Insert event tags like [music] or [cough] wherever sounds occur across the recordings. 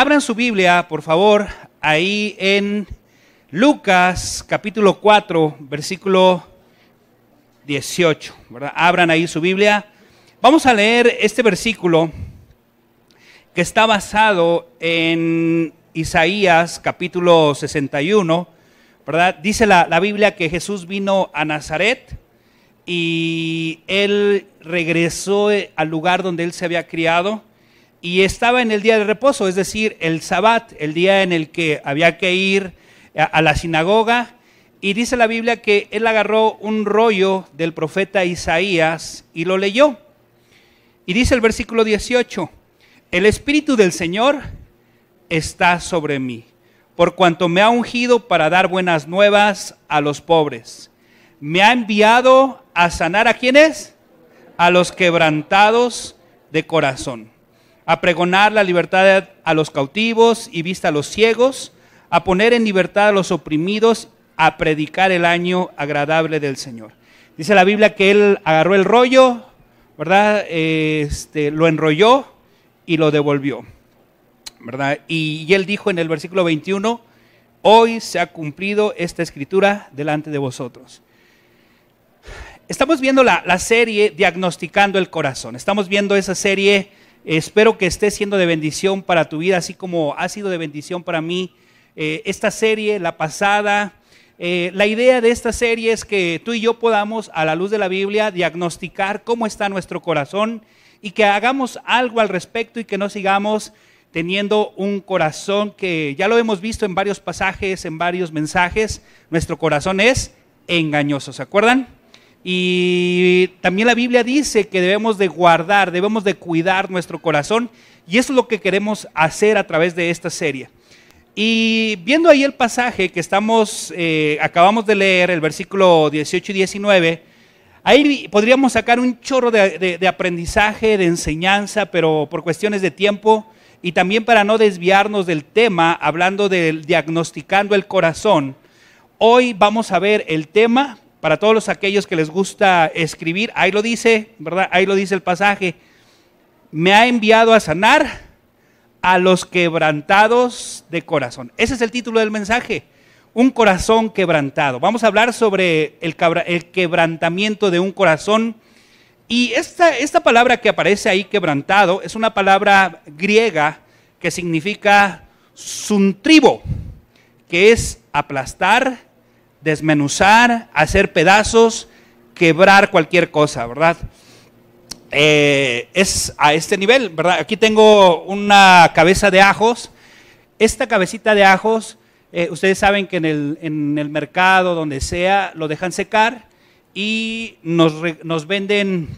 Abran su Biblia, por favor, ahí en Lucas capítulo 4, versículo 18. ¿verdad? Abran ahí su Biblia. Vamos a leer este versículo que está basado en Isaías capítulo 61. ¿verdad? Dice la, la Biblia que Jesús vino a Nazaret y él regresó al lugar donde él se había criado y estaba en el día de reposo, es decir, el sabbat, el día en el que había que ir a, la sinagoga. Y dice la Biblia que él agarró un rollo del profeta Isaías y lo leyó. Y dice el versículo 18, el Espíritu del Señor está sobre mí, por cuanto me ha ungido para dar buenas nuevas a los pobres. Me ha enviado a sanar a quienes? A los quebrantados de corazón a pregonar la libertad a los cautivos y vista a los ciegos, a poner en libertad a los oprimidos, a predicar el año agradable del Señor. Dice la Biblia que él agarró el rollo, ¿verdad? Este, lo enrolló y lo devolvió, ¿verdad? Y, él dijo en el versículo 21, hoy se ha cumplido esta escritura delante de vosotros. Estamos viendo la, la, serie Diagnosticando el Corazón. Estamos viendo esa serie Espero que esté siendo de bendición para tu vida, así como ha sido de bendición para mí eh, esta serie, la pasada. Eh, la idea de esta serie es que tú y yo podamos, a la luz de la Biblia, diagnosticar cómo está nuestro corazón y que hagamos algo al respecto y que no sigamos teniendo un corazón que ya lo hemos visto en varios pasajes, en varios mensajes, nuestro corazón es engañoso, ¿se acuerdan? Y también la Biblia dice que debemos de guardar, debemos de cuidar nuestro corazón. Y eso es lo que queremos hacer a través de esta serie. Y viendo ahí el pasaje que estamos, eh, acabamos de leer, el versículo 18 y 19, ahí podríamos sacar un chorro de, de aprendizaje, de enseñanza, pero por cuestiones de tiempo y también para no desviarnos del tema, hablando del diagnosticando el corazón, hoy vamos a ver el tema para todos los aquellos que les gusta escribir, ahí lo dice, ¿verdad? Ahí lo dice el pasaje. Me ha enviado a sanar a los quebrantados de corazón. Ese es el título del mensaje. Un corazón quebrantado. Vamos a hablar sobre el, quebrantamiento de un corazón. Y esta, esta palabra que aparece ahí, quebrantado, es una palabra griega que significa suntribo, que es aplastar, desmenuzar, hacer pedazos, quebrar cualquier cosa, ¿verdad? Eh, es a este nivel, ¿verdad? Aquí tengo una cabeza de ajos. Esta cabecita de ajos, eh, ustedes saben que en el, mercado, donde sea, lo dejan secar y nos, nos venden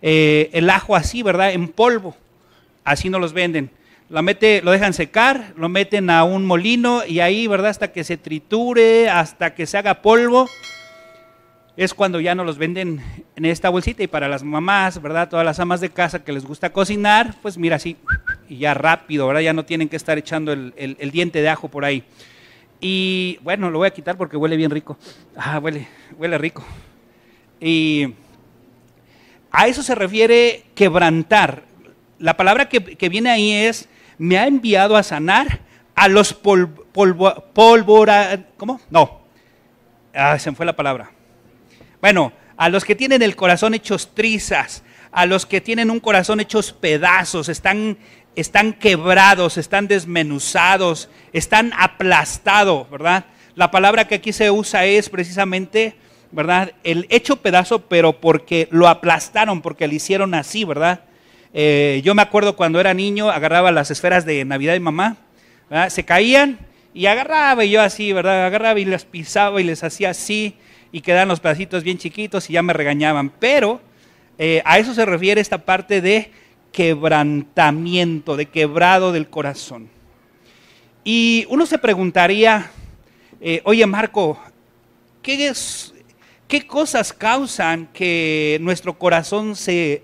eh, el ajo así, ¿verdad? En polvo. Así nos los venden mete, lo dejan secar, lo meten a un molino y ahí, ¿verdad? Hasta que se triture, hasta que se haga polvo, es cuando ya no los venden en esta bolsita y para las mamás, ¿verdad? Todas las amas de casa que les gusta cocinar, pues mira así, y ya rápido, ¿verdad? Ya no tienen que estar echando el, el diente de ajo por ahí. Y bueno, lo voy a quitar porque huele bien rico. Ah, huele, huele rico. Y a eso se refiere quebrantar. La palabra que, que viene ahí es me ha enviado a sanar a los pólvora, ¿cómo? No, ah, se me fue la palabra. Bueno, a los que tienen el corazón hechos trizas, a los que tienen un corazón hechos pedazos, están, están quebrados, están desmenuzados, están aplastados, ¿verdad? La palabra que aquí se usa es precisamente, ¿verdad? El hecho pedazo, pero porque lo aplastaron, porque lo hicieron así, ¿verdad? Eh, yo me acuerdo cuando era niño, agarraba las esferas de Navidad de mamá, se caían y agarraba y yo así, ¿verdad? Agarraba y las pisaba y les hacía así y quedaban los pedacitos bien chiquitos y ya me regañaban. Pero eh, a eso se refiere esta parte de quebrantamiento, de quebrado del corazón. Y uno se preguntaría, eh, oye Marco, ¿qué, ¿qué cosas causan que nuestro corazón se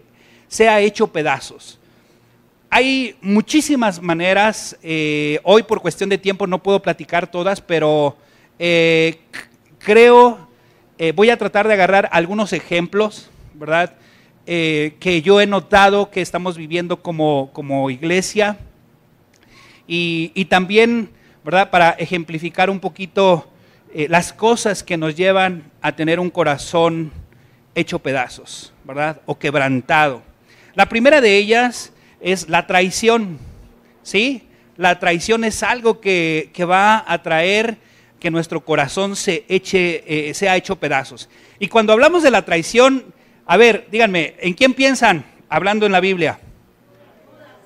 se ha hecho pedazos. Hay muchísimas maneras, eh, hoy por cuestión de tiempo no puedo platicar todas, pero eh, creo, eh, voy a tratar de agarrar algunos ejemplos, ¿verdad? que yo he notado que estamos viviendo como, como iglesia. y, también, ¿verdad? Para ejemplificar un poquito las cosas que nos llevan a tener un corazón hecho pedazos, ¿verdad? O quebrantado. La primera de ellas es la traición, ¿sí? La traición es algo que, va a traer que nuestro corazón se eche, eh, sea hecho pedazos. Y cuando hablamos de la traición, a ver, díganme, ¿en quién piensan hablando en la Biblia?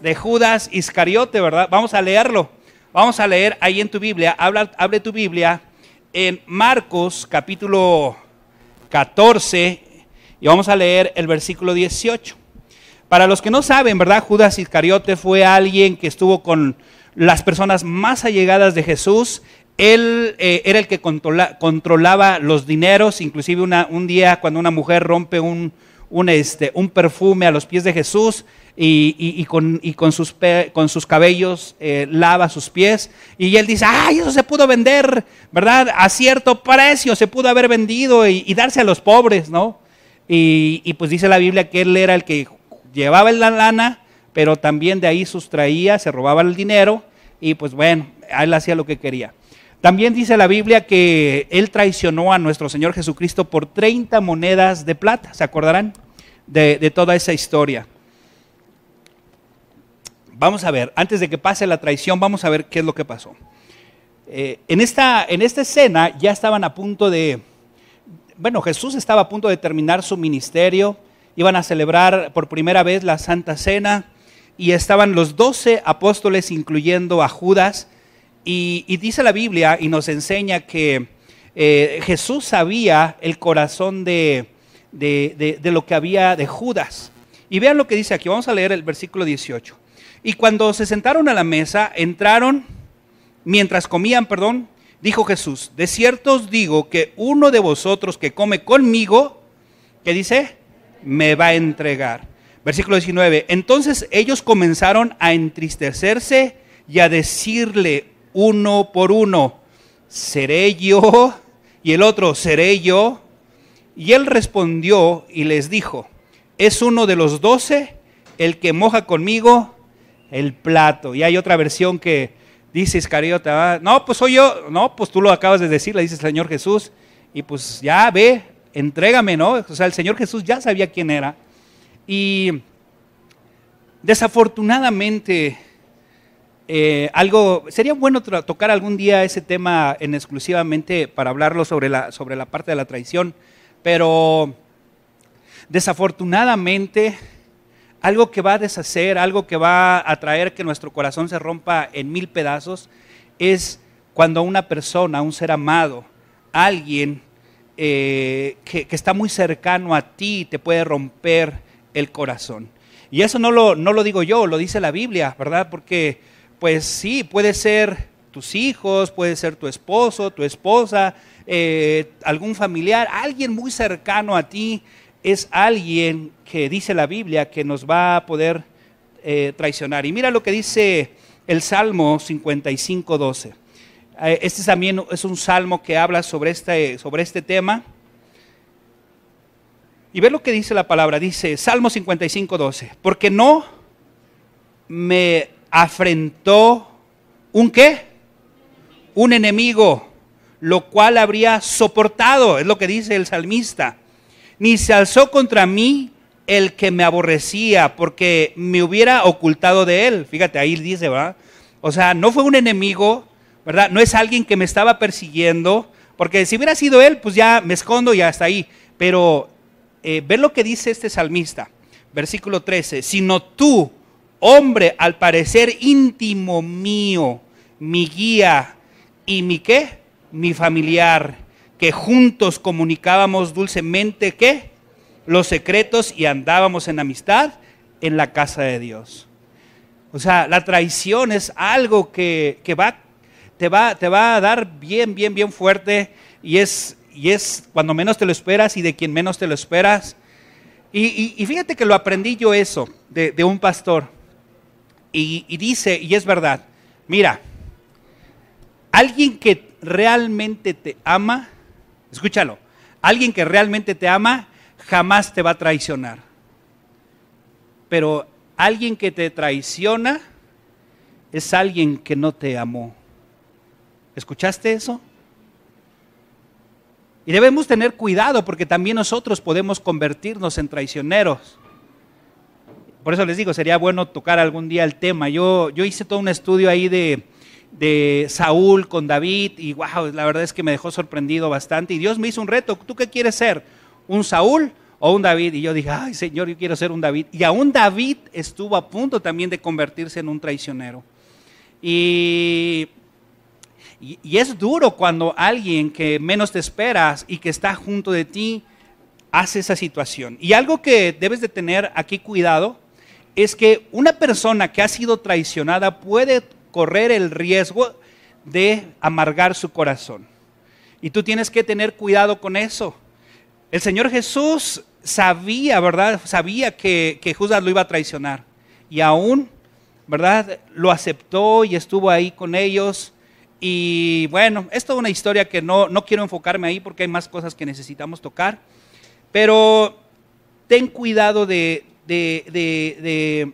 De Judas Iscariote, ¿verdad? Vamos a leerlo. Vamos a leer ahí en tu Biblia, habla, hable tu Biblia en Marcos capítulo 14 y vamos a leer el versículo 18. Para los que no saben, ¿verdad? Judas Iscariote fue alguien que estuvo con las personas más allegadas de Jesús. Él eh, era el que controlaba los dineros, inclusive un día cuando una mujer rompe un, este, un perfume a los pies de Jesús, y, con, con, sus, con sus cabellos eh, lava sus pies. Y él dice, ay, eso se pudo vender, ¿verdad? A cierto precio se pudo haber vendido y, darse a los pobres, ¿no? Y, pues dice la Biblia que él era el que llevaba la lana, pero también de ahí sustraía, se robaba el dinero y pues bueno, él hacía lo que quería. También dice la Biblia que él traicionó a nuestro Señor Jesucristo por 30 monedas de plata, ¿se acordarán de, toda esa historia? Vamos a ver, antes de que pase la traición, vamos a ver qué es lo que pasó. Eh, en, esta, en esta escena ya estaban a punto de, bueno, Jesús estaba a punto de terminar su ministerio, iban a celebrar por primera vez la Santa Cena y estaban los doce apóstoles, incluyendo a Judas, y, dice la Biblia y nos enseña que eh, Jesús sabía el corazón de, de, de lo que había de Judas. Y vean lo que dice aquí, vamos a leer el versículo 18. Y cuando se sentaron a la mesa, entraron, mientras comían, perdón, dijo Jesús, de cierto os digo que uno de vosotros que come conmigo, ¿qué dice? Me va a entregar. Versículo 19, entonces ellos comenzaron a entristecerse y a decirle uno por uno, ¿seré yo? Y el otro, ¿seré yo? Y él respondió y les dijo, es uno de los doce el que moja conmigo el plato. Y hay otra versión que dice Iscariota, no, pues soy yo, no, pues tú lo acabas de decir, le dice el Señor Jesús, y pues ya ve, entrégame, ¿no? O sea, el Señor Jesús ya sabía quién era. Y desafortunadamente, eh, algo, sería bueno tocar algún día ese tema en exclusivamente para hablarlo sobre la, sobre la parte de la traición, pero desafortunadamente algo que va a deshacer, algo que va a traer que nuestro corazón se rompa en mil pedazos, es cuando una persona, un ser amado, alguien eh, que, está muy cercano a ti, te puede romper el corazón. Y eso no lo, no lo digo yo, lo dice la Biblia, ¿verdad? Porque, pues sí, puede ser tus hijos, puede ser tu esposo, tu esposa, eh, algún familiar, alguien muy cercano a ti, es alguien que dice la Biblia que nos va a poder eh, traicionar. Y mira lo que dice el Salmo 55, 12. Eh, este también es un salmo que habla sobre este, sobre este tema. Y ve lo que dice la palabra. Dice Salmo 55, 12. Porque no me afrentó un qué? Un enemigo, lo cual habría soportado, es lo que dice el salmista ni se alzó contra mí el que me aborrecía, porque me hubiera ocultado de él. Fíjate, ahí dice, ¿verdad? O sea, no fue un enemigo, ¿verdad? No es alguien que me estaba persiguiendo, porque si hubiera sido él, pues ya me escondo y hasta ahí. Pero eh, ve lo que dice este salmista, versículo 13, sino tú, hombre, al parecer íntimo mío, mi guía y mi qué, mi familiar que juntos comunicábamos dulcemente qué? Los secretos y andábamos en amistad en la casa de Dios. O sea, la traición es algo que, va, te, va, te va a dar bien, bien, bien fuerte y es, y es cuando menos te lo esperas y de quien menos te lo esperas. Y, fíjate que lo aprendí yo eso de, un pastor. Y, y dice, y es verdad, mira, alguien que realmente te ama, Escúchalo. Alguien que realmente te ama jamás te va a traicionar. Pero alguien que te traiciona es alguien que no te amó. ¿Escuchaste eso? Y debemos tener cuidado porque también nosotros podemos convertirnos en traicioneros. Por eso les digo, sería bueno tocar algún día el tema. Yo, yo hice todo un estudio ahí de, de Saúl con David y wow, la verdad es que me dejó sorprendido bastante. Y Dios me hizo un reto, ¿tú qué quieres ser? ¿Un Saúl o un David? Y yo dije, ay Señor, yo quiero ser un David. Y aún David estuvo a punto también de convertirse en un traicionero. Y, y, es duro cuando alguien que menos te esperas y que está junto de ti hace esa situación. Y algo que debes de tener aquí cuidado es que una persona que ha sido traicionada puede correr el riesgo de amargar su corazón. Y tú tienes que tener cuidado con eso. El Señor Jesús sabía, ¿verdad? Sabía que, que Judas lo iba a traicionar. Y aún, ¿verdad? Lo aceptó y estuvo ahí con ellos. Y bueno, es toda una historia que no, no quiero enfocarme ahí porque hay más cosas que necesitamos tocar. Pero ten cuidado de, de, de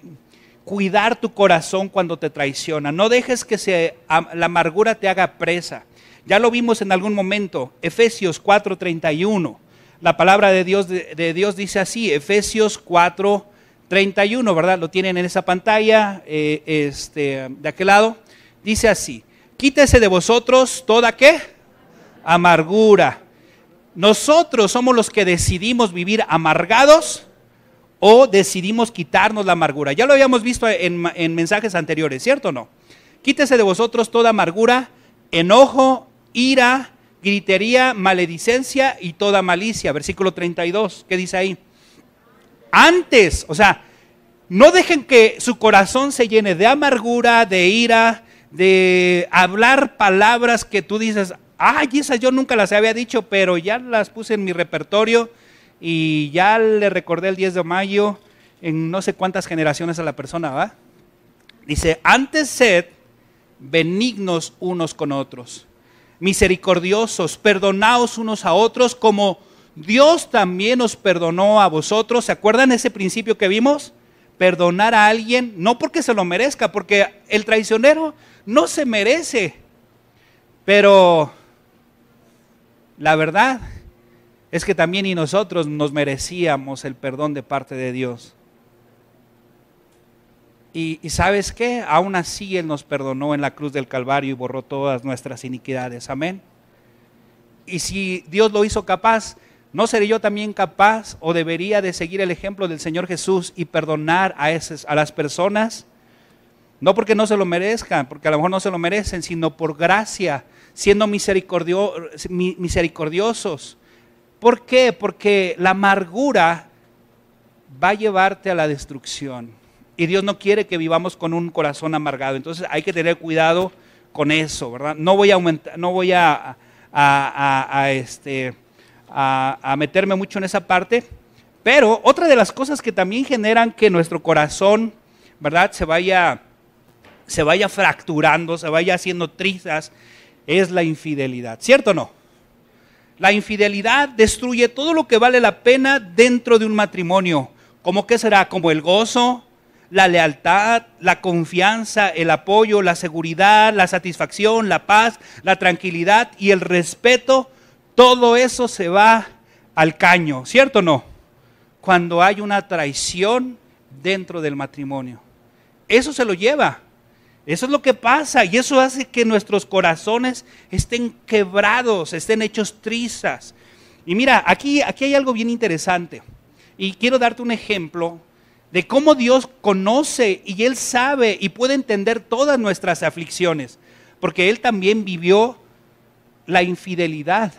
cuidar tu corazón cuando te traiciona. No dejes que la amargura te haga presa. Ya lo vimos en algún momento, Efesios 4:31. La palabra de Dios, de, Dios dice así, Efesios 4:31, ¿verdad? Lo tienen en esa pantalla, eh, este, de aquel lado. Dice así, quítese de vosotros toda qué? Amargura. Nosotros somos los que decidimos vivir amargados o decidimos quitarnos la amargura. Ya lo habíamos visto en, mensajes anteriores, ¿cierto o no? Quítese de vosotros toda amargura, enojo, ira, gritería, maledicencia y toda malicia. Versículo 32, ¿qué dice ahí? Antes, o sea, no dejen que su corazón se llene de amargura, de ira, de hablar palabras que tú dices, ay, esas yo nunca las había dicho, pero ya las puse en mi repertorio y ya le recordé el 10 de mayo en no sé cuántas generaciones a la persona, ¿va? Dice, antes sed benignos unos con otros, misericordiosos, perdonaos unos a otros como Dios también os perdonó a vosotros. ¿Se acuerdan ese principio que vimos? Perdonar a alguien, no porque se lo merezca, porque el traicionero no se merece. Pero la verdad es que también y nosotros nos merecíamos el perdón de parte de Dios. Y, sabes qué, aún así Él nos perdonó en la cruz del Calvario y borró todas nuestras iniquidades. Amén. Y si Dios lo hizo capaz, ¿no seré yo también capaz o debería de seguir el ejemplo del Señor Jesús y perdonar a, esas, a las personas? No porque no se lo merezcan, porque a lo mejor no se lo merecen, sino por gracia, siendo misericordiosos ¿Por qué? Porque la amargura va a llevarte a la destrucción. Y Dios no quiere que vivamos con un corazón amargado. Entonces hay que tener cuidado con eso, ¿verdad? No voy a aumentar, no voy a, este, a, meterme mucho en esa parte. Pero otra de las cosas que también generan que nuestro corazón, ¿verdad? Se vaya, se vaya fracturando, se vaya haciendo trizas, es la infidelidad. ¿Cierto o no? La infidelidad destruye todo lo que vale la pena dentro de un matrimonio. ¿Cómo que será? Como el gozo, la lealtad, la confianza, el apoyo, la seguridad, la satisfacción, la paz, la tranquilidad y el respeto. Todo eso se va al caño, ¿cierto o no? Cuando hay una traición dentro del matrimonio. Eso se lo lleva. Eso es lo que pasa y eso hace que nuestros corazones estén quebrados, estén hechos trizas. Y mira, aquí, aquí hay algo bien interesante. Y quiero darte un ejemplo de cómo Dios conoce y Él sabe y puede entender todas nuestras aflicciones. Porque Él también vivió la infidelidad.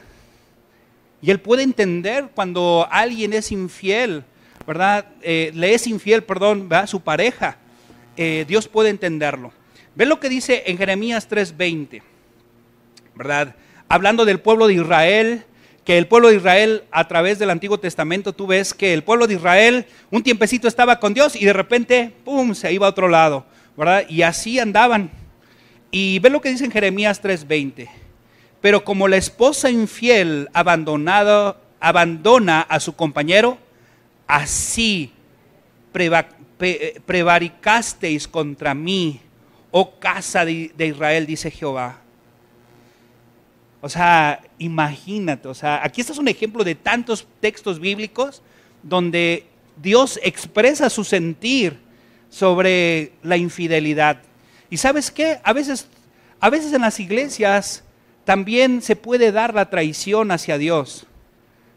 Y Él puede entender cuando alguien es infiel, ¿verdad? Eh, le es infiel, perdón, a su pareja. Eh, Dios puede entenderlo. Ve lo que dice en Jeremías 3:20, ¿verdad? Hablando del pueblo de Israel, que el pueblo de Israel a través del Antiguo Testamento tú ves que el pueblo de Israel un tiempecito estaba con Dios y de repente, ¡pum!, se iba a otro lado, ¿verdad? Y así andaban. Y ve lo que dice en Jeremías 3:20. Pero como la esposa infiel abandonado, abandona a su compañero, así prevaricasteis contra mí oh casa de, Israel, dice Jehová. O sea, imagínate, o sea, aquí este es un ejemplo de tantos textos bíblicos donde Dios expresa su sentir sobre la infidelidad. Y sabes qué? A veces, a veces en las iglesias también se puede dar la traición hacia Dios,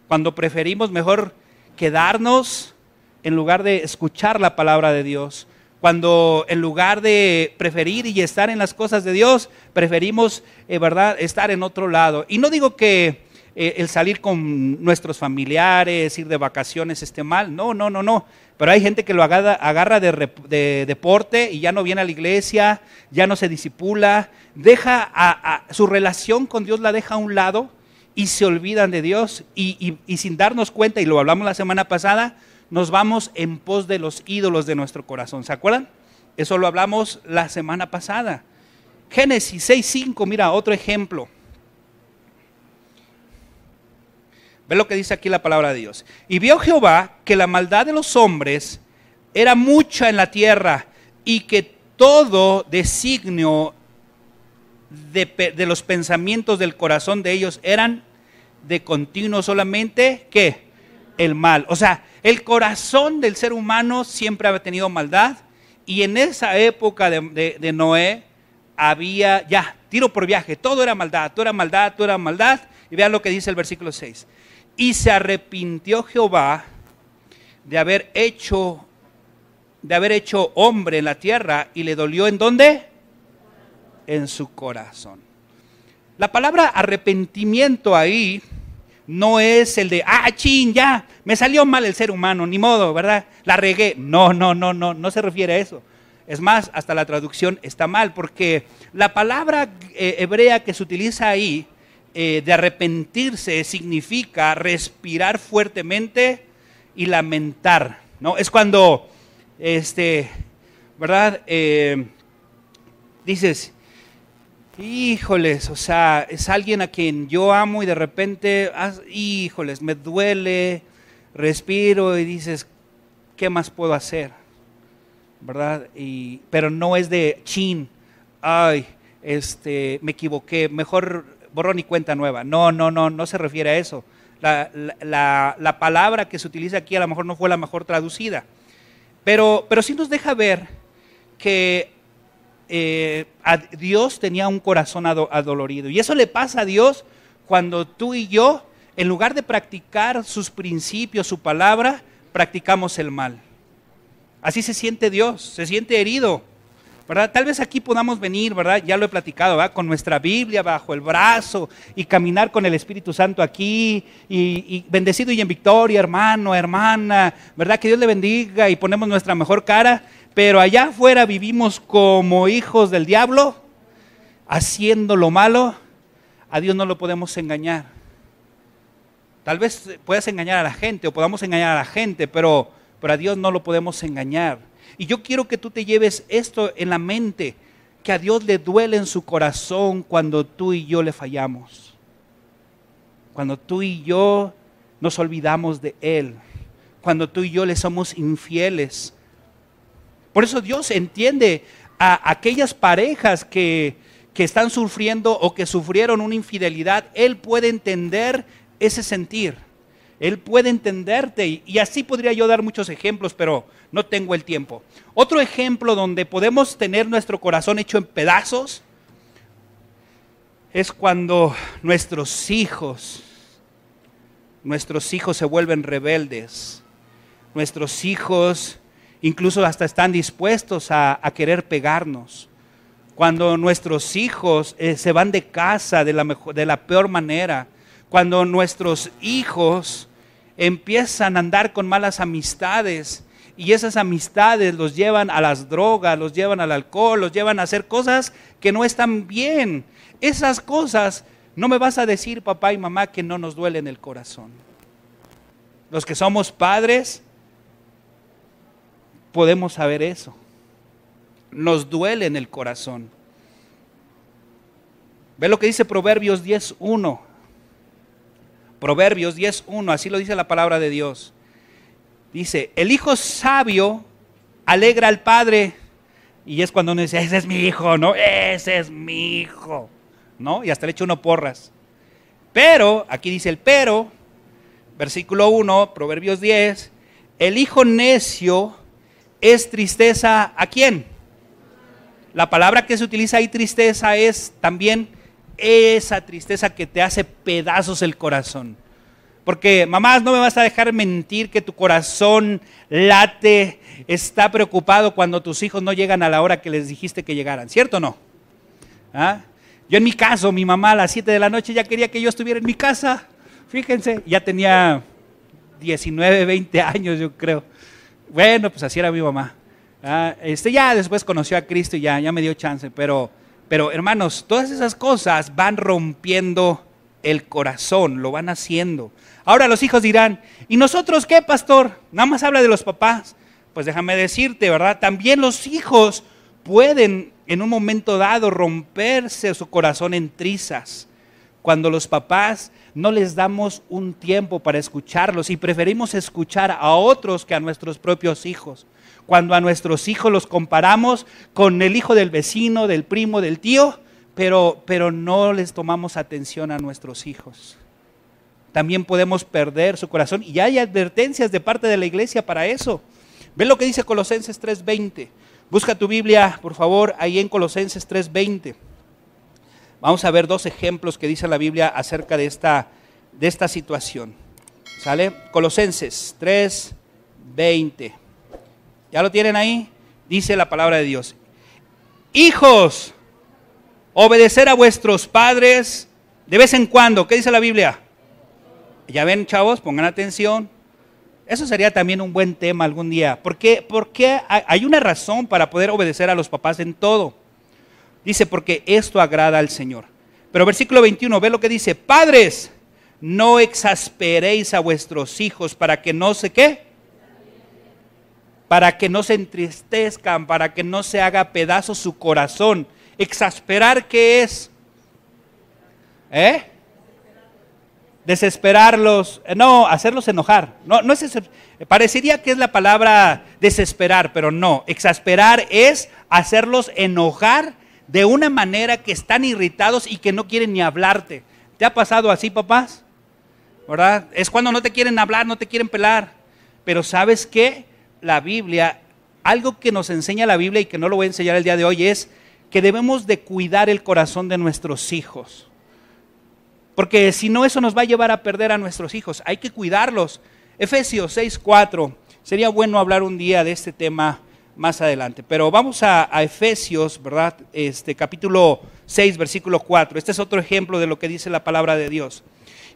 cuando preferimos mejor quedarnos en lugar de escuchar la palabra de Dios cuando en lugar de preferir y estar en las cosas de Dios, preferimos, eh, ¿verdad?, estar en otro lado. Y no digo que eh, el salir con nuestros familiares, ir de vacaciones esté mal, no, no, no, no. Pero hay gente que lo agarra, de, deporte y ya no viene a la iglesia, ya no se disipula, deja a, su relación con Dios la deja a un lado y se olvidan de Dios y sin darnos cuenta, y lo hablamos la semana pasada, nos vamos en pos de los ídolos de nuestro corazón. ¿Se acuerdan? Eso lo hablamos la semana pasada. Génesis 6.5, mira, otro ejemplo. Ve lo que dice aquí la palabra de Dios. Y vio Jehová que la maldad de los hombres era mucha en la tierra y que todo designio de, de los pensamientos del corazón de ellos eran de continuo solamente, ¿qué? El mal. O sea, el corazón del ser humano siempre había tenido maldad y en esa época de, Noé había ya tiro por viaje, todo era maldad, todo era maldad, todo era maldad. Y vean lo que dice el versículo 6. Y se arrepintió Jehová de haber hecho de haber hecho hombre en la tierra y le dolió en dónde? En su corazón. La palabra arrepentimiento ahí no es el de, ah, chin, ya, me salió mal el ser humano, ni modo, ¿verdad? La regué. No, no, no, no, no se refiere a eso. Es más, hasta la traducción está mal, porque la palabra eh, hebrea que se utiliza ahí eh, de arrepentirse significa respirar fuertemente y lamentar, ¿no? Es cuando, este, ¿verdad? Eh, dices, híjoles, o sea, es alguien a quien yo amo y de repente, híjoles, me duele, respiro y dices, ¿qué más puedo hacer? ¿Verdad? Y, pero no es de chin, ay, este, me equivoqué, mejor borrón y cuenta nueva. No, no, no, no se refiere a eso. La, la, la, palabra que se utiliza aquí a lo mejor no fue la mejor traducida. Pero, pero sí nos deja ver que eh, Dios tenía un corazón adolorido. Y eso le pasa a Dios cuando tú y yo, en lugar de practicar sus principios, su palabra, practicamos el mal. Así se siente Dios, se siente herido. ¿verdad? Tal vez aquí podamos venir, ¿verdad? Ya lo he platicado, ¿verdad? Con nuestra Biblia bajo el brazo y caminar con el Espíritu Santo aquí y, y, bendecido y en victoria, hermano, hermana, ¿verdad? Que Dios le bendiga y ponemos nuestra mejor cara pero allá afuera vivimos como hijos del diablo, haciendo lo malo, a Dios no lo podemos engañar. Tal vez puedas engañar a la gente o podamos engañar a la gente, pero, pero a Dios no lo podemos engañar. Y yo quiero que tú te lleves esto en la mente, que a Dios le duele en su corazón cuando tú y yo le fallamos. Cuando tú y yo nos olvidamos de Él. Cuando tú y yo le somos infieles por eso Dios entiende a aquellas parejas que, están sufriendo o que sufrieron una infidelidad. Él puede entender ese sentir. Él puede entenderte y, así podría yo dar muchos ejemplos, pero no tengo el tiempo. Otro ejemplo donde podemos tener nuestro corazón hecho en pedazos es cuando nuestros hijos, nuestros hijos se vuelven rebeldes, nuestros hijos incluso hasta están dispuestos a, querer pegarnos. Cuando nuestros hijos eh, se van de casa de la, de la peor manera, cuando nuestros hijos empiezan a andar con malas amistades y esas amistades los llevan a las drogas, los llevan al alcohol, los llevan a hacer cosas que no están bien. Esas cosas no me vas a decir, papá y mamá, que no nos duelen el corazón. Los que somos padres, podemos saber eso. Nos duele en el corazón. Ve lo que dice Proverbios 10.1. Proverbios 10.1, así lo dice la palabra de Dios. Dice, el hijo sabio alegra al padre, Y es cuando uno dice, ese es mi hijo, ¿no? Ese es mi hijo, ¿no? Y hasta le echa uno porras. Pero, aquí dice el pero, versículo 1, Proverbios 10, el hijo necio es tristeza a quién? La palabra que se utiliza ahí tristeza es también esa tristeza que te hace pedazos el corazón. Porque mamás, no me vas a dejar mentir que tu corazón late, está preocupado cuando tus hijos no llegan a la hora que les dijiste que llegaran, ¿cierto o no? ¿Ah? Yo en mi caso, mi mamá a las 7 de la noche ya quería que yo estuviera en mi casa. Fíjense, ya tenía 19, 20 años, yo creo. Bueno, pues así era mi mamá. ¿Ah? Este ya después conoció a Cristo y ya, ya me dio chance, pero, pero hermanos, todas esas cosas van rompiendo el corazón, lo van haciendo. Ahora los hijos dirán, ¿y nosotros qué, pastor? Nada más habla de los papás. Pues déjame decirte, ¿verdad? También los hijos pueden en un momento dado romperse su corazón en trizas. Cuando los papás no les damos un tiempo para escucharlos y preferimos escuchar a otros que a nuestros propios hijos. Cuando a nuestros hijos los comparamos con el hijo del vecino, del primo, del tío, pero, pero no les tomamos atención a nuestros hijos también podemos perder su corazón. Y hay advertencias de parte de la iglesia para eso. Ven lo que dice Colosenses 3:20. Busca tu Biblia, por favor, ahí en Colosenses 3:20. Vamos a ver dos ejemplos que dice la Biblia acerca de esta, de esta situación. ¿Sale? Colosenses 3:20. ¿Ya lo tienen ahí? Dice la palabra de Dios. Hijos, obedecer a vuestros padres de vez en cuando. ¿Qué dice la Biblia? Ya ven, chavos, pongan atención. Eso sería también un buen tema algún día. Porque, porque hay una razón para poder obedecer a los papás en todo. Dice, porque esto agrada al Señor. Pero versículo 21, ve lo que dice, padres, no exasperéis a vuestros hijos para que no se qué. Para que no se entristezcan, para que no se haga pedazo su corazón. Exasperar, ¿qué es? ¿Eh? desesperarlos, eh, no, hacerlos enojar. No, no es parecería que es la palabra desesperar, pero no. Exasperar es hacerlos enojar de una manera que están irritados y que no quieren ni hablarte. ¿Te ha pasado así, papás? ¿Verdad? Es cuando no te quieren hablar, no te quieren pelar. Pero ¿sabes qué? La Biblia, algo que nos enseña la Biblia y que no lo voy a enseñar el día de hoy es que debemos de cuidar el corazón de nuestros hijos. Porque si no, eso nos va a llevar a perder a nuestros hijos. Hay que cuidarlos. Efesios 6:4. Sería bueno hablar un día de este tema más adelante. Pero vamos a, Efesios, ¿verdad? Este capítulo 6, versículo 4. Este es otro ejemplo de lo que dice la palabra de Dios.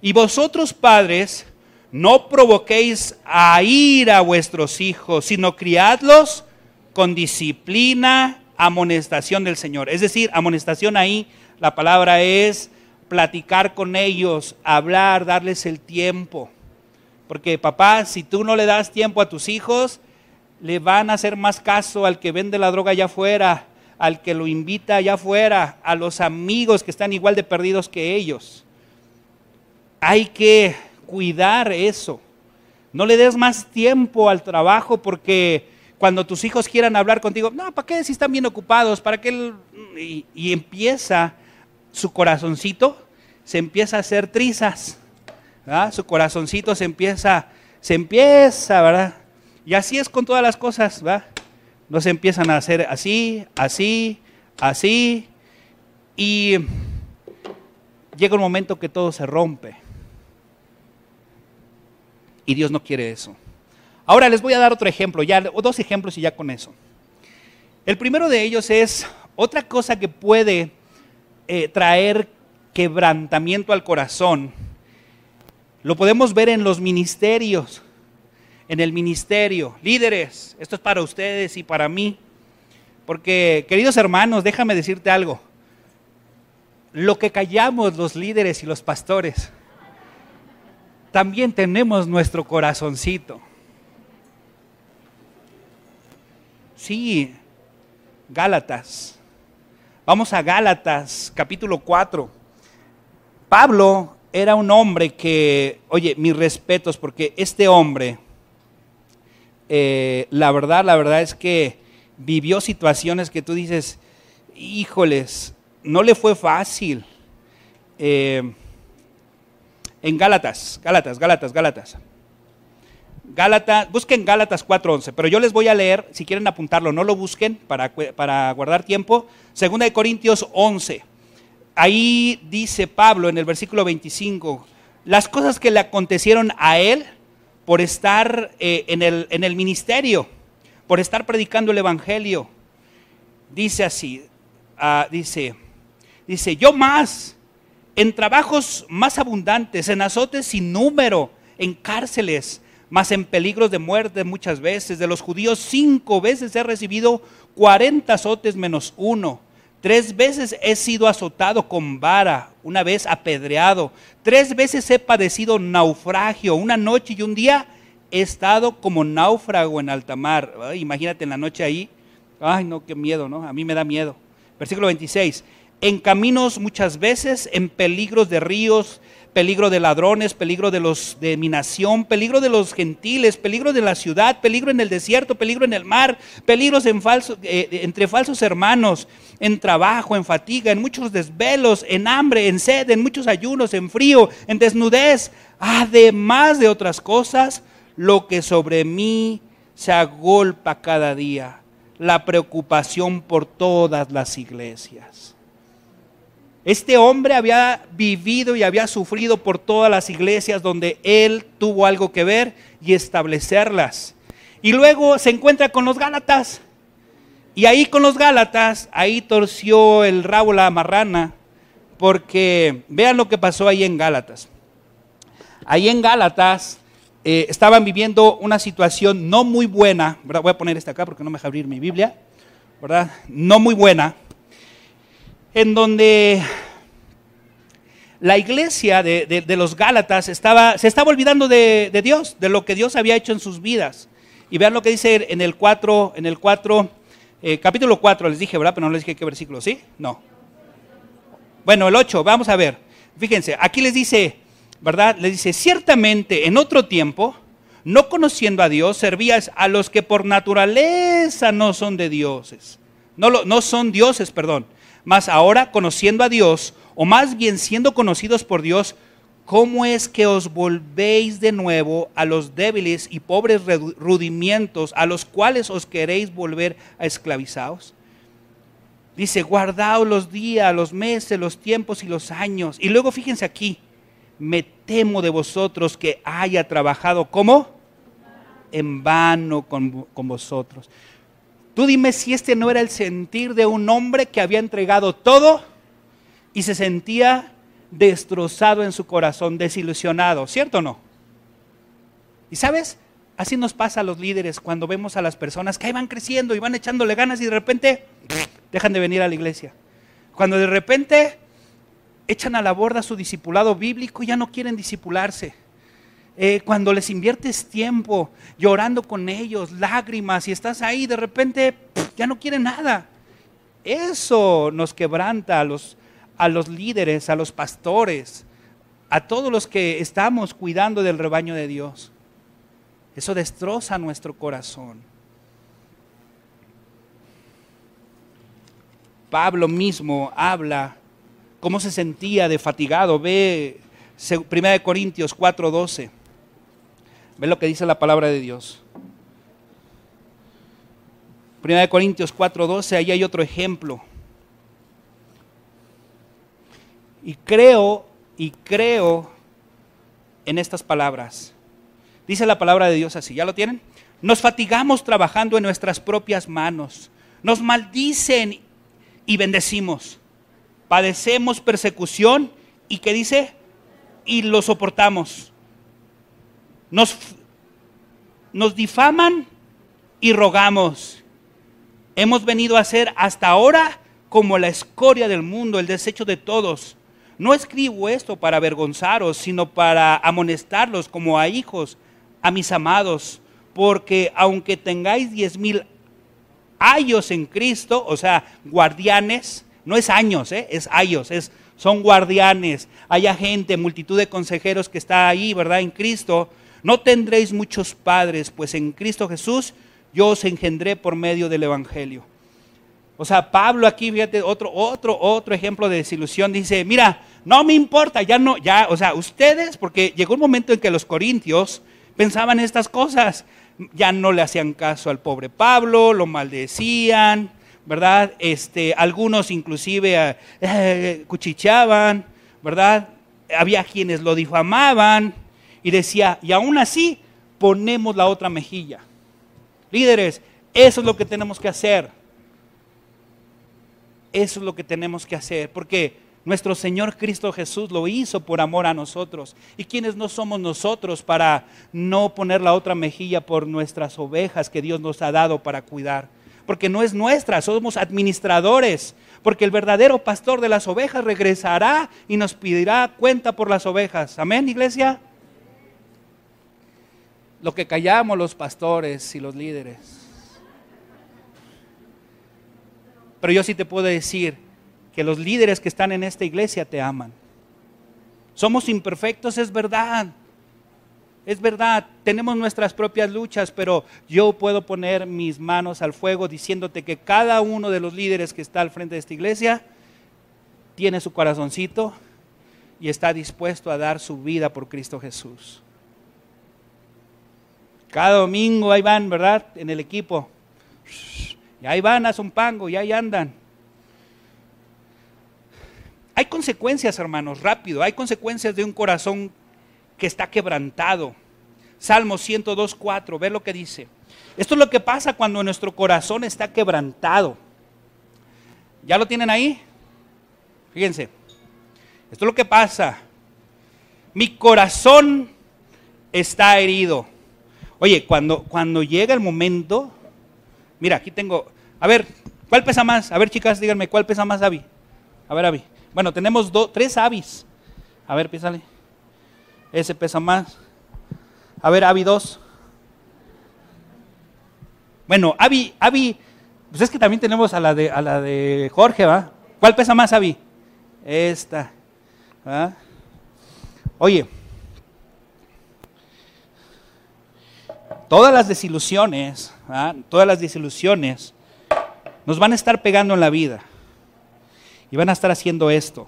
Y vosotros, padres, no provoquéis a ir a vuestros hijos, sino criadlos con disciplina, amonestación del Señor. Es decir, amonestación ahí, la palabra es platicar con ellos, hablar, darles el tiempo. Porque papá, si tú no le das tiempo a tus hijos, le van a hacer más caso al que vende la droga allá afuera, al que lo invita allá afuera, a los amigos que están igual de perdidos que ellos. Hay que cuidar eso. No le des más tiempo al trabajo porque cuando tus hijos quieran hablar contigo, no, ¿para qué si están bien ocupados? ¿Para qué? Y, y empieza su corazoncito se empieza a hacer trizas, su corazoncito se empieza, se empieza, ¿verdad? Y así es con todas las cosas, ¿verdad? No se empiezan a hacer así, así, así, y llega un momento que todo se rompe. Y Dios no quiere eso. Ahora les voy a dar otro ejemplo, ya dos ejemplos y ya con eso. El primero de ellos es otra cosa que puede eh, traer quebrantamiento al corazón. Lo podemos ver en los ministerios, en el ministerio. Líderes, esto es para ustedes y para mí. Porque, queridos hermanos, déjame decirte algo. Lo que callamos los líderes y los pastores, también tenemos nuestro corazoncito. Sí, Gálatas Vamos a Gálatas, capítulo 4. Pablo era un hombre que, oye, mis respetos, porque este hombre, eh, la verdad, la verdad es que vivió situaciones que tú dices, híjoles, no le fue fácil. Eh, en Gálatas, Gálatas, Gálatas, Gálatas. Gálatas, busquen Gálatas 4.11, pero yo les voy a leer, si quieren apuntarlo, no lo busquen para, para guardar tiempo. Segunda de Corintios 11. Ahí dice Pablo en el versículo 25, las cosas que le acontecieron a él por estar eh, en, el, en el ministerio, por estar predicando el Evangelio. Dice así, ah, dice, dice, yo más, en trabajos más abundantes, en azotes sin número, en cárceles, más en peligros de muerte muchas veces. De los judíos cinco veces he recibido cuarenta azotes menos uno. Tres veces he sido azotado con vara, una vez apedreado. Tres veces he padecido naufragio. Una noche y un día he estado como náufrago en alta mar. imagínate en la noche ahí. Ay, no, qué miedo, ¿no? A mí me da miedo. Versículo 26. En caminos muchas veces, en peligros de ríos, peligro de ladrones, peligro de los de mi nación, peligro de los gentiles, peligro de la ciudad, peligro en el desierto, peligro en el mar, peligros en falso, eh, entre falsos hermanos, en trabajo, en fatiga, en muchos desvelos, en hambre, en sed, en muchos ayunos, en frío, en desnudez, además de otras cosas, lo que sobre mí se agolpa cada día, la preocupación por todas las iglesias. Este hombre había vivido y había sufrido por todas las iglesias donde él tuvo algo que ver y establecerlas. Y luego se encuentra con los Gálatas. Y ahí con los Gálatas, ahí torció el rabo la marrana, porque vean lo que pasó ahí en Gálatas. Ahí en Gálatas eh, estaban viviendo una situación no muy buena, voy a poner esta acá porque no me deja abrir mi Biblia, ¿verdad? No muy buena en donde la iglesia de, los Gálatas estaba, se estaba olvidando de, Dios, de lo que Dios había hecho en sus vidas. Y vean lo que dice en el 4, en el 4, eh, capítulo 4, les dije, ¿verdad? Pero no les dije qué versículo, ¿sí? No. Bueno, el 8, vamos a ver. Fíjense, aquí les dice, ¿verdad? Les dice, ciertamente en otro tiempo, no conociendo a Dios, servías a los que por naturaleza no son de dioses. No, no son dioses, perdón mas ahora, conociendo a Dios, o más bien siendo conocidos por Dios, ¿cómo es que os volvéis de nuevo a los débiles y pobres rudimientos a los cuales os queréis volver a esclavizados? Dice, guardaos los días, los meses, los tiempos y los años. Y luego fíjense aquí, me temo de vosotros que haya trabajado como en vano con, con vosotros. Tú dime si este no era el sentir de un hombre que había entregado todo y se sentía destrozado en su corazón, desilusionado, ¿cierto o no? Y sabes, así nos pasa a los líderes cuando vemos a las personas que ahí van creciendo y van echándole ganas y de repente dejan de venir a la iglesia. Cuando de repente echan a la borda su discipulado bíblico y ya no quieren discipularse eh, cuando les inviertes tiempo llorando con ellos, lágrimas, y estás ahí, de repente ya no quieren nada. Eso nos quebranta a los, a los líderes, a los pastores, a todos los que estamos cuidando del rebaño de Dios. Eso destroza nuestro corazón. Pablo mismo habla cómo se sentía de fatigado. Ve 1 Corintios 4:12. Ve lo que dice la palabra de Dios. Primera de Corintios 4:12, ahí hay otro ejemplo. Y creo, y creo en estas palabras. Dice la palabra de Dios así, ¿ya lo tienen? Nos fatigamos trabajando en nuestras propias manos. Nos maldicen y bendecimos. Padecemos persecución y ¿qué dice? Y lo soportamos nos, nos difaman y rogamos. Hemos venido a ser hasta ahora como la escoria del mundo, el desecho de todos. No escribo esto para avergonzaros, sino para amonestarlos como a hijos, a mis amados, porque aunque tengáis diez mil años en Cristo, o sea, guardianes, no es años, ¿eh? es años, es, son guardianes. Haya gente, multitud de consejeros que está ahí, ¿verdad? En Cristo no tendréis muchos padres, pues en Cristo Jesús yo os engendré por medio del Evangelio. O sea, Pablo aquí, fíjate, otro, otro, otro ejemplo de desilusión, dice, mira, no me importa, ya no, ya, o sea, ustedes, porque llegó un momento en que los corintios pensaban estas cosas, ya no le hacían caso al pobre Pablo, lo maldecían, ¿verdad? Este, algunos inclusive eh, eh, cuchicheaban, ¿verdad? Había quienes lo difamaban y decía, y aún así ponemos la otra mejilla. Líderes, eso es lo que tenemos que hacer. Eso es lo que tenemos que hacer, porque nuestro Señor Cristo Jesús lo hizo por amor a nosotros. ¿Y quienes no somos nosotros para no poner la otra mejilla por nuestras ovejas que Dios nos ha dado para cuidar? Porque no es nuestra, somos administradores. Porque el verdadero pastor de las ovejas regresará y nos pedirá cuenta por las ovejas. Amén, iglesia. Lo que callamos los pastores y los líderes Pero yo sí te puedo decir que los líderes que están en esta iglesia te aman. Somos imperfectos, es verdad. Es verdad, tenemos nuestras propias luchas, pero yo puedo poner mis manos al fuego diciéndote que cada uno de los líderes que está al frente de esta iglesia tiene su corazoncito y está dispuesto a dar su vida por Cristo Jesús. Cada domingo ahí van, ¿verdad? En el equipo. Y ahí van a Zumpango y ahí andan. Hay consecuencias, hermanos, rápido. Hay consecuencias de un corazón que está quebrantado. Salmo 102.4, ve lo que dice. Esto es lo que pasa cuando nuestro corazón está quebrantado. ¿Ya lo tienen ahí? Fíjense. Esto es lo que pasa. Mi corazón está herido. Oye, cuando, cuando llega el momento Mira, aquí tengo. A ver, ¿cuál pesa más? A ver, chicas, díganme, ¿cuál pesa más, Avi? A ver, Avi. Bueno, tenemos tres Avis. A ver, písale. Ese pesa más. A ver, Avi, dos. Bueno, Avi, Avi, pues es que también tenemos a la de, a la de Jorge, ¿va? ¿Cuál pesa más, Avi? Esta. Oye, todas las desilusiones todas las desilusiones, nos van a estar pegando en la vida. Y van a estar haciendo esto.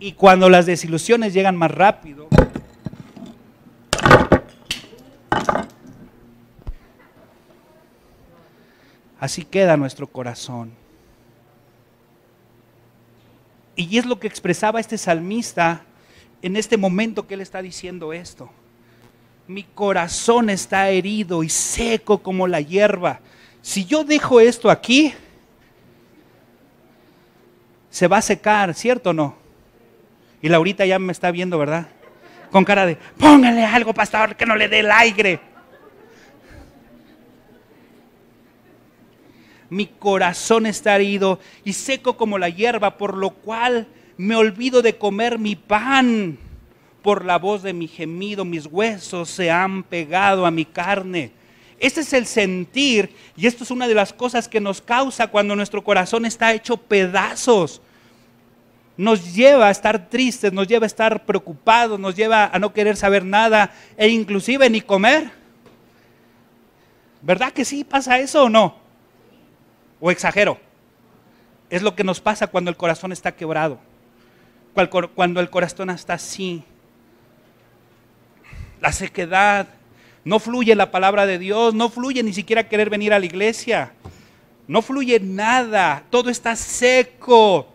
Y cuando las, desilusiones llegan más rápido, así queda nuestro corazón. Y es lo que expresaba este salmista en este momento que él está diciendo esto. Mi corazón está herido y seco como la hierba. Si yo dejo esto aquí, se va a secar, ¿cierto o no? Y Laurita ya me está viendo, ¿verdad? Con cara de, póngale algo, pastor, que no le dé el aire. Mi corazón está herido y seco como la hierba, por lo cual me olvido de comer mi pan. Por la voz de mi gemido, mis huesos se han pegado a mi carne. Este es el sentir y esto es una de las cosas que nos causa cuando nuestro corazón está hecho pedazos. Nos lleva a estar tristes, nos lleva a estar preocupados, nos lleva a no querer saber nada e inclusive ni comer. ¿Verdad que sí pasa eso o no? ¿O exagero? Es lo que nos pasa cuando el corazón está quebrado. Cuando el corazón está así. La sequedad. No fluye la palabra de Dios. No fluye ni siquiera querer venir a la iglesia. No fluye nada. Todo está seco.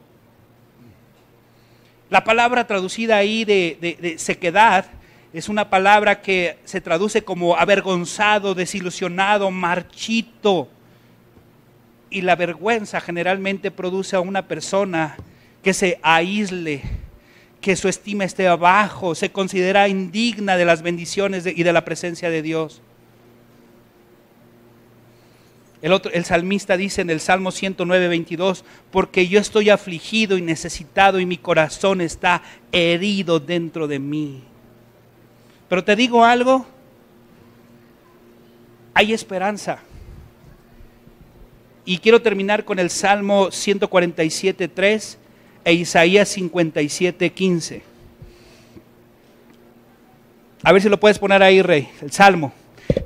La palabra traducida ahí de, de, sequedad es una palabra que se traduce como avergonzado, desilusionado, marchito. Y la vergüenza generalmente produce a una persona que se aísle, que su estima esté abajo, se considera indigna de las bendiciones y de la presencia de Dios. El, otro, el salmista dice en el Salmo 109, 22, porque yo estoy afligido y necesitado y mi corazón está herido dentro de mí. Pero te digo algo, hay esperanza. Y quiero terminar con el Salmo 147, 3. e Isaías 57, 15. A ver si lo puedes poner ahí, Rey, el Salmo.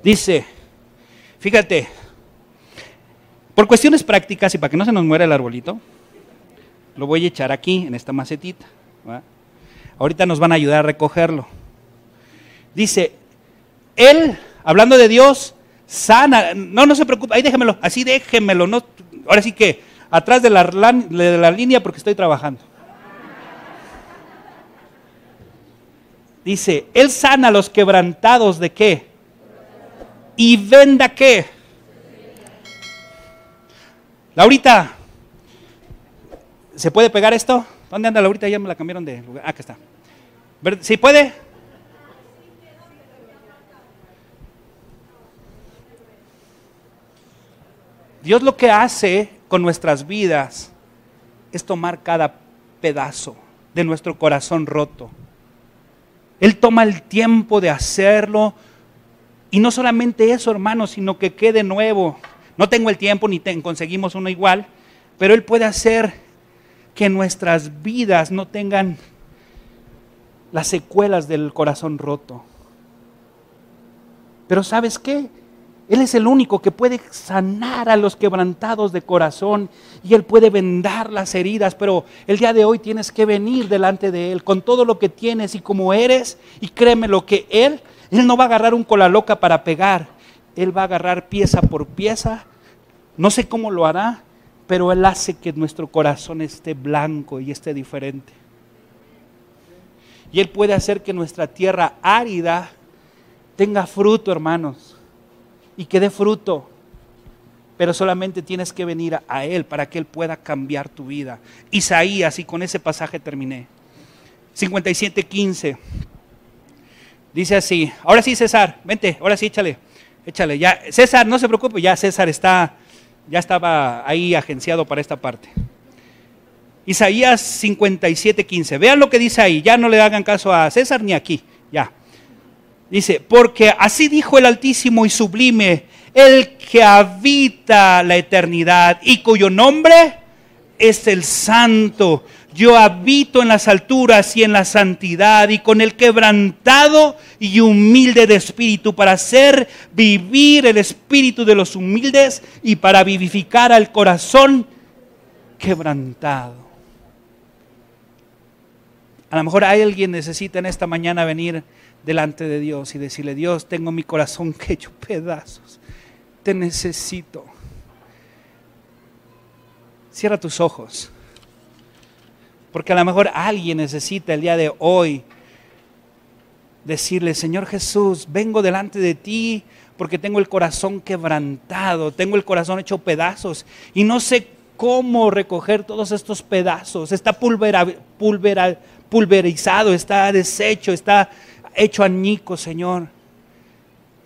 Dice, fíjate, por cuestiones prácticas y para que no se nos muera el arbolito, lo voy a echar aquí, en esta macetita. Ahorita nos van a ayudar a recogerlo. Dice, Él, hablando de Dios, sana. No, no se preocupe, ahí déjemelo, así déjemelo. No, ahora sí que, atrás de la, de la línea porque estoy trabajando. Dice, Él sana a los quebrantados de qué? Y venda qué? Laurita, ¿se puede pegar esto? ¿Dónde anda Laurita? Ya me la cambiaron de lugar. Ah, acá está. ¿Sí puede? Dios lo que hace con nuestras vidas es tomar cada pedazo de nuestro corazón roto. Él toma el tiempo de hacerlo. Y no solamente eso, hermano, sino que quede nuevo. No tengo el tiempo ni conseguimos uno igual, pero Él puede hacer que nuestras vidas no tengan las secuelas del corazón roto. Pero ¿sabes qué? Él es el único que puede sanar a los quebrantados de corazón y Él puede vendar las heridas, pero el día de hoy tienes que venir delante de Él con todo lo que tienes y como eres y créeme lo que Él, Él no va a agarrar un cola loca para pegar, Él va a agarrar pieza por pieza, no sé cómo lo hará, pero Él hace que nuestro corazón esté blanco y esté diferente. Y Él puede hacer que nuestra tierra árida tenga fruto, hermanos y que dé fruto. Pero solamente tienes que venir a Él para que Él pueda cambiar tu vida. Isaías, y con ese pasaje terminé. 57.15. Dice así, ahora sí César, vente, ahora sí échale, échale. Ya, César, no se preocupe, ya César está, ya estaba ahí agenciado para esta parte. Isaías 57.15. Vean lo que dice ahí, ya no le hagan caso a César ni aquí, ya. Dice, porque así dijo el Altísimo y Sublime, el que habita la eternidad y cuyo nombre es el Santo. Yo habito en las alturas y en la santidad y con el quebrantado y humilde de espíritu para hacer vivir el espíritu de los humildes y para vivificar al corazón quebrantado. A lo mejor hay alguien necesita en esta mañana venir delante de Dios y decirle, Dios, tengo mi corazón que [laughs] hecho pedazos, te necesito. Cierra tus ojos, porque a lo mejor alguien necesita el día de hoy decirle, Señor Jesús, vengo delante de ti porque tengo el corazón quebrantado, tengo el corazón hecho pedazos y no sé cómo recoger todos estos pedazos. Está pulvera, pulverizado, está deshecho, está hecho añico, Señor.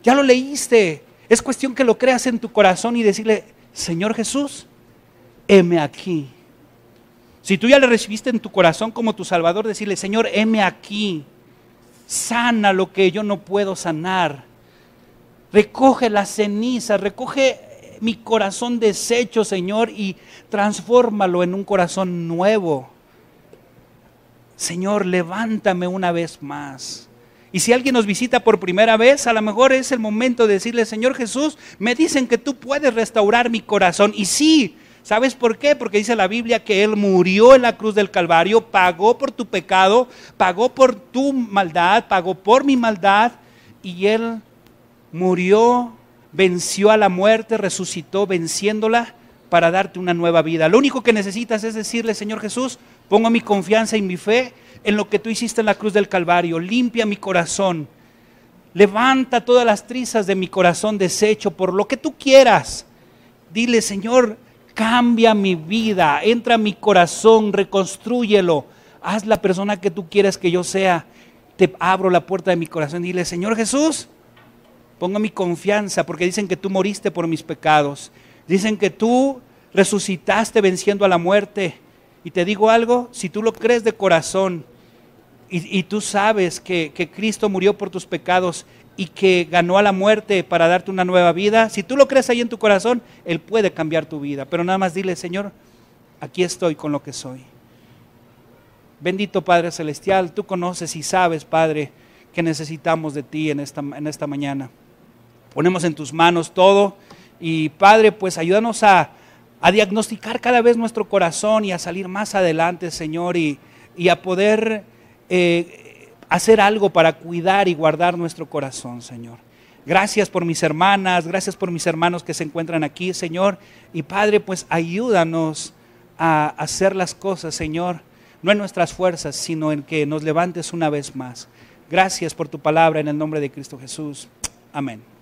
Ya lo leíste. Es cuestión que lo creas en tu corazón y decirle, Señor Jesús, heme aquí. Si tú ya le recibiste en tu corazón como tu Salvador, decirle, Señor, heme aquí. Sana lo que yo no puedo sanar. Recoge la ceniza, recoge mi corazón deshecho, Señor, y transfórmalo en un corazón nuevo. Señor, levántame una vez más. Y si alguien nos visita por primera vez, a lo mejor es el momento de decirle, Señor Jesús, me dicen que tú puedes restaurar mi corazón. Y sí, ¿sabes por qué? Porque dice la Biblia que Él murió en la cruz del Calvario, pagó por tu pecado, pagó por tu maldad, pagó por mi maldad. Y Él murió, venció a la muerte, resucitó venciéndola para darte una nueva vida. Lo único que necesitas es decirle, Señor Jesús, pongo mi confianza y mi fe en lo que tú hiciste en la cruz del Calvario. Limpia mi corazón. Levanta todas las trizas de mi corazón deshecho por lo que tú quieras. Dile, Señor, cambia mi vida, entra a mi corazón, reconstrúyelo. Haz la persona que tú quieras que yo sea. Te abro la puerta de mi corazón. Dile, Señor Jesús, pongo mi confianza porque dicen que tú moriste por mis pecados. Dicen que tú resucitaste venciendo a la muerte. Y te digo algo, si tú lo crees de corazón, y, tú sabes que, Cristo murió por tus pecados y que ganó a la muerte para darte una nueva vida, si tú lo crees ahí en tu corazón, Él puede cambiar tu vida. Pero nada más dile, Señor, aquí estoy con lo que soy. Bendito Padre Celestial, tú conoces y sabes, Padre, que necesitamos de ti en esta, en esta mañana. Ponemos en tus manos todo y Padre, pues ayúdanos a, diagnosticar cada vez nuestro corazón y a salir más adelante, Señor, y, a poder eh, hacer algo para cuidar y guardar nuestro corazón, Señor. Gracias por mis hermanas, gracias por mis hermanos que se encuentran aquí, Señor. Y Padre, pues ayúdanos a hacer las cosas, Señor, no en nuestras fuerzas, sino en que nos levantes una vez más. Gracias por tu palabra en el nombre de Cristo Jesús. Amén.